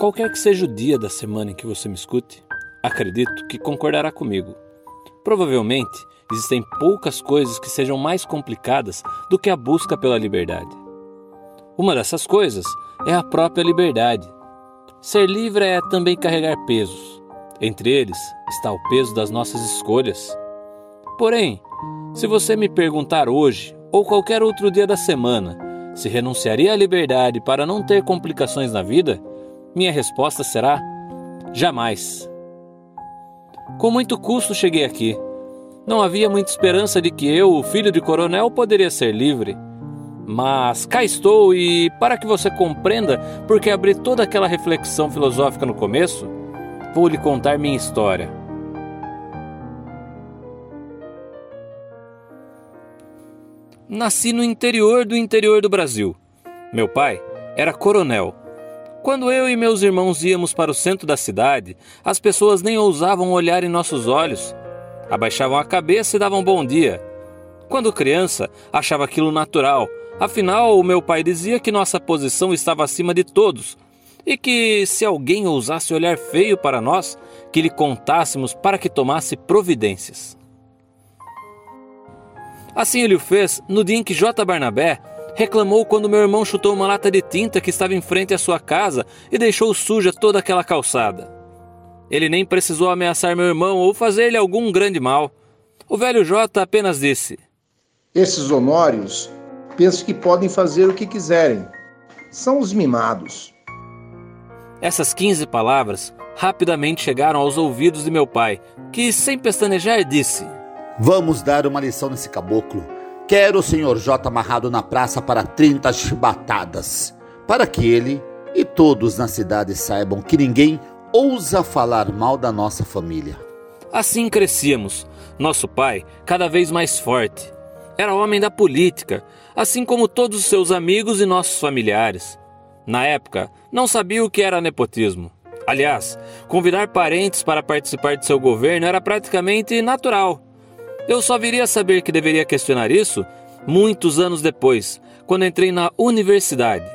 Qualquer que seja o dia da semana em que você me escute, acredito que concordará comigo. Provavelmente existem poucas coisas que sejam mais complicadas do que a busca pela liberdade. Uma dessas coisas é a própria liberdade. Ser livre é também carregar pesos. Entre eles está o peso das nossas escolhas. Porém, se você me perguntar hoje ou qualquer outro dia da semana se renunciaria à liberdade para não ter complicações na vida, minha resposta será: jamais. Com muito custo cheguei aqui. Não havia muita esperança de que eu, o filho de coronel, poderia ser livre. Mas cá estou e, para que você compreenda por que abri toda aquela reflexão filosófica no começo, vou lhe contar minha história. Nasci no interior do interior do Brasil. Meu pai era coronel quando eu e meus irmãos íamos para o centro da cidade, as pessoas nem ousavam olhar em nossos olhos. Abaixavam a cabeça e davam bom dia. Quando criança, achava aquilo natural, afinal, o meu pai dizia que nossa posição estava acima de todos e que, se alguém ousasse olhar feio para nós, que lhe contássemos para que tomasse providências. Assim ele o fez no dia em que J. Barnabé reclamou quando meu irmão chutou uma lata de tinta que estava em frente à sua casa e deixou suja toda aquela calçada. Ele nem precisou ameaçar meu irmão ou fazer-lhe algum grande mal. O velho J apenas disse: Esses honórios penso que podem fazer o que quiserem. São os mimados. Essas 15 palavras rapidamente chegaram aos ouvidos de meu pai, que, sem pestanejar, disse: Vamos dar uma lição nesse caboclo. Quero o senhor J amarrado na praça para 30 chibatadas, para que ele e todos na cidade saibam que ninguém ousa falar mal da nossa família. Assim crescíamos, nosso pai cada vez mais forte. Era homem da política, assim como todos os seus amigos e nossos familiares. Na época, não sabia o que era nepotismo. Aliás, convidar parentes para participar de seu governo era praticamente natural. Eu só viria a saber que deveria questionar isso muitos anos depois, quando entrei na universidade.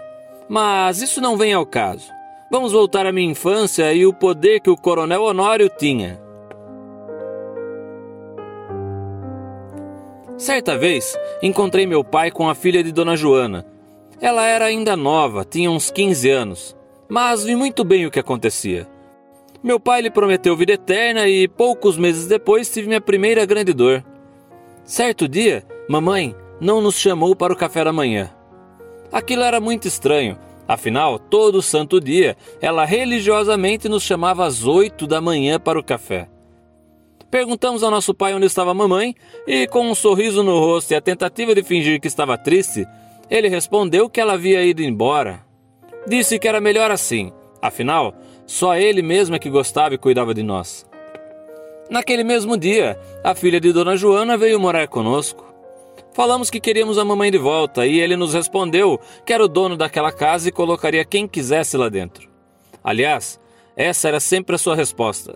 Mas isso não vem ao caso. Vamos voltar à minha infância e o poder que o Coronel Honório tinha. Certa vez, encontrei meu pai com a filha de Dona Joana. Ela era ainda nova, tinha uns 15 anos, mas vi muito bem o que acontecia. Meu pai lhe prometeu vida eterna e poucos meses depois tive minha primeira grande dor. Certo dia, mamãe não nos chamou para o café da manhã. Aquilo era muito estranho, afinal, todo santo dia ela religiosamente nos chamava às oito da manhã para o café. Perguntamos ao nosso pai onde estava a mamãe e, com um sorriso no rosto e a tentativa de fingir que estava triste, ele respondeu que ela havia ido embora. Disse que era melhor assim, afinal, só ele mesmo é que gostava e cuidava de nós. Naquele mesmo dia, a filha de Dona Joana veio morar conosco. Falamos que queríamos a mamãe de volta e ele nos respondeu que era o dono daquela casa e colocaria quem quisesse lá dentro. Aliás, essa era sempre a sua resposta: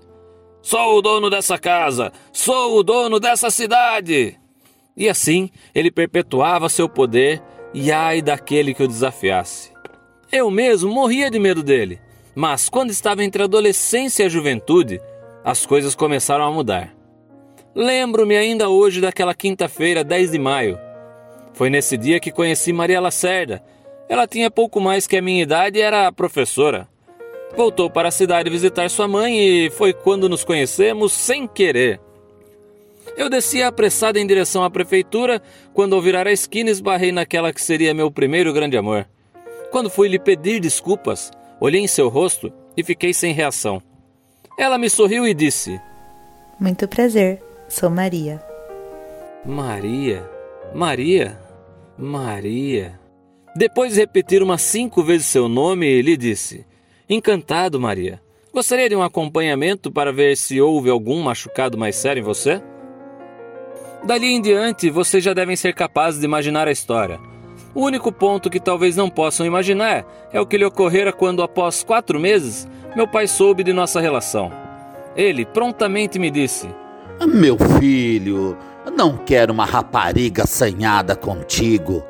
Sou o dono dessa casa! Sou o dono dessa cidade! E assim ele perpetuava seu poder e ai daquele que o desafiasse. Eu mesmo morria de medo dele. Mas quando estava entre a adolescência e a juventude, as coisas começaram a mudar. Lembro-me ainda hoje daquela quinta-feira, 10 de maio. Foi nesse dia que conheci Maria Lacerda. Ela tinha pouco mais que a minha idade e era professora. Voltou para a cidade visitar sua mãe e foi quando nos conhecemos sem querer. Eu desci apressada em direção à prefeitura quando ao virar a esquina esbarrei naquela que seria meu primeiro grande amor. Quando fui lhe pedir desculpas, Olhei em seu rosto e fiquei sem reação. Ela me sorriu e disse: Muito prazer, sou Maria. Maria, Maria, Maria. Depois de repetir umas cinco vezes seu nome, lhe disse: Encantado, Maria. Gostaria de um acompanhamento para ver se houve algum machucado mais sério em você? Dali em diante, vocês já devem ser capazes de imaginar a história. O único ponto que talvez não possam imaginar é o que lhe ocorrera quando, após quatro meses, meu pai soube de nossa relação. Ele prontamente me disse: Meu filho, não quero uma rapariga assanhada contigo.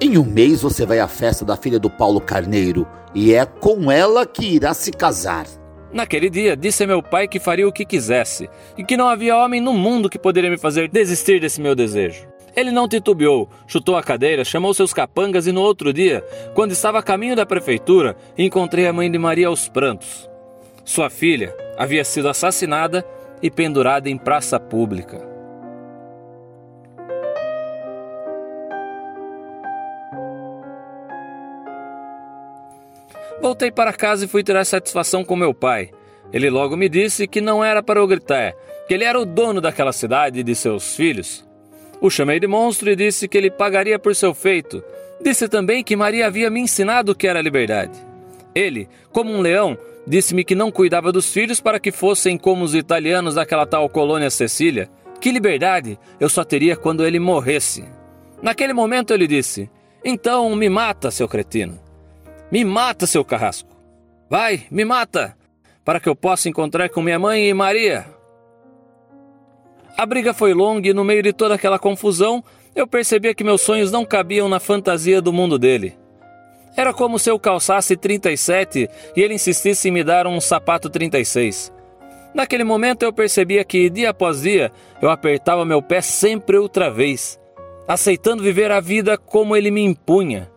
Em um mês você vai à festa da filha do Paulo Carneiro e é com ela que irá se casar. Naquele dia, disse a meu pai que faria o que quisesse e que não havia homem no mundo que poderia me fazer desistir desse meu desejo. Ele não titubeou, chutou a cadeira, chamou seus capangas e no outro dia, quando estava a caminho da prefeitura, encontrei a mãe de Maria aos prantos. Sua filha havia sido assassinada e pendurada em praça pública. Voltei para casa e fui tirar satisfação com meu pai. Ele logo me disse que não era para eu gritar, que ele era o dono daquela cidade e de seus filhos. O chamei de monstro e disse que ele pagaria por seu feito. Disse também que Maria havia me ensinado o que era liberdade. Ele, como um leão, disse-me que não cuidava dos filhos para que fossem como os italianos daquela tal colônia Cecília. Que liberdade eu só teria quando ele morresse. Naquele momento ele disse: Então me mata, seu cretino. Me mata, seu carrasco. Vai, me mata, para que eu possa encontrar com minha mãe e Maria. A briga foi longa e no meio de toda aquela confusão, eu percebia que meus sonhos não cabiam na fantasia do mundo dele. Era como se eu calçasse 37 e ele insistisse em me dar um sapato 36. Naquele momento eu percebia que, dia após dia, eu apertava meu pé sempre outra vez, aceitando viver a vida como ele me impunha.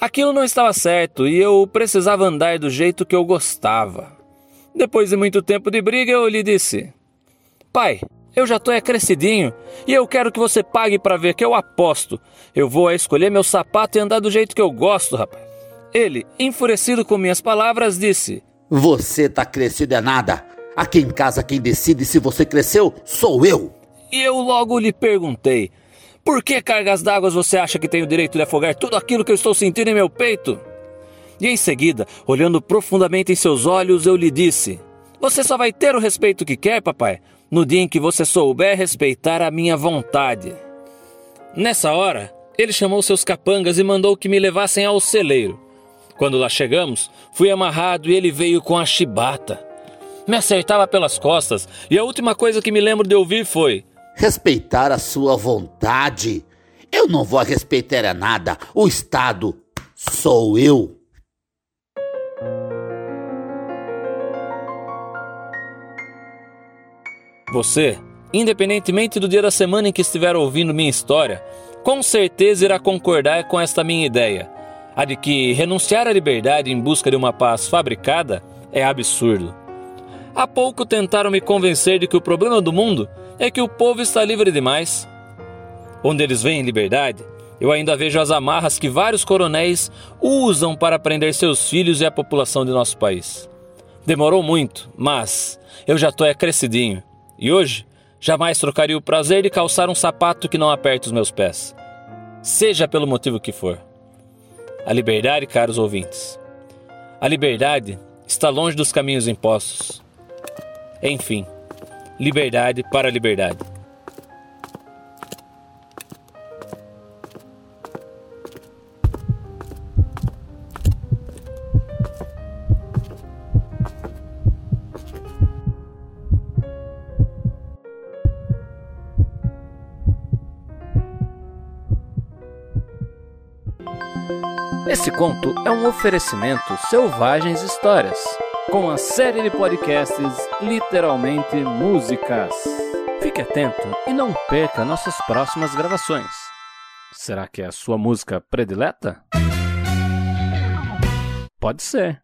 Aquilo não estava certo e eu precisava andar do jeito que eu gostava. Depois de muito tempo de briga, eu lhe disse: Pai, eu já tô é crescidinho e eu quero que você pague para ver que eu aposto. Eu vou a escolher meu sapato e andar do jeito que eu gosto, rapaz. Ele, enfurecido com minhas palavras, disse: Você tá crescido é nada. Aqui em casa quem decide se você cresceu sou eu. E eu logo lhe perguntei: por que cargas d'água você acha que tenho o direito de afogar tudo aquilo que eu estou sentindo em meu peito? E em seguida, olhando profundamente em seus olhos, eu lhe disse: Você só vai ter o respeito que quer, papai, no dia em que você souber respeitar a minha vontade. Nessa hora, ele chamou seus capangas e mandou que me levassem ao celeiro. Quando lá chegamos, fui amarrado e ele veio com a chibata. Me acertava pelas costas e a última coisa que me lembro de ouvir foi: respeitar a sua vontade. Eu não vou respeitar a nada. O Estado sou eu. Você, independentemente do dia da semana em que estiver ouvindo minha história, com certeza irá concordar com esta minha ideia, a de que renunciar à liberdade em busca de uma paz fabricada é absurdo. Há pouco tentaram me convencer de que o problema do mundo é que o povo está livre demais. Onde eles veem liberdade, eu ainda vejo as amarras que vários coronéis usam para prender seus filhos e a população de nosso país. Demorou muito, mas eu já estou crescidinho. E hoje, jamais trocaria o prazer de calçar um sapato que não aperte os meus pés. Seja pelo motivo que for. A liberdade, caros ouvintes. A liberdade está longe dos caminhos impostos. Enfim, liberdade para a liberdade. Esse conto é um oferecimento Selvagens Histórias com a série de podcasts Literalmente Músicas. Fique atento e não perca nossas próximas gravações. Será que é a sua música predileta? Pode ser.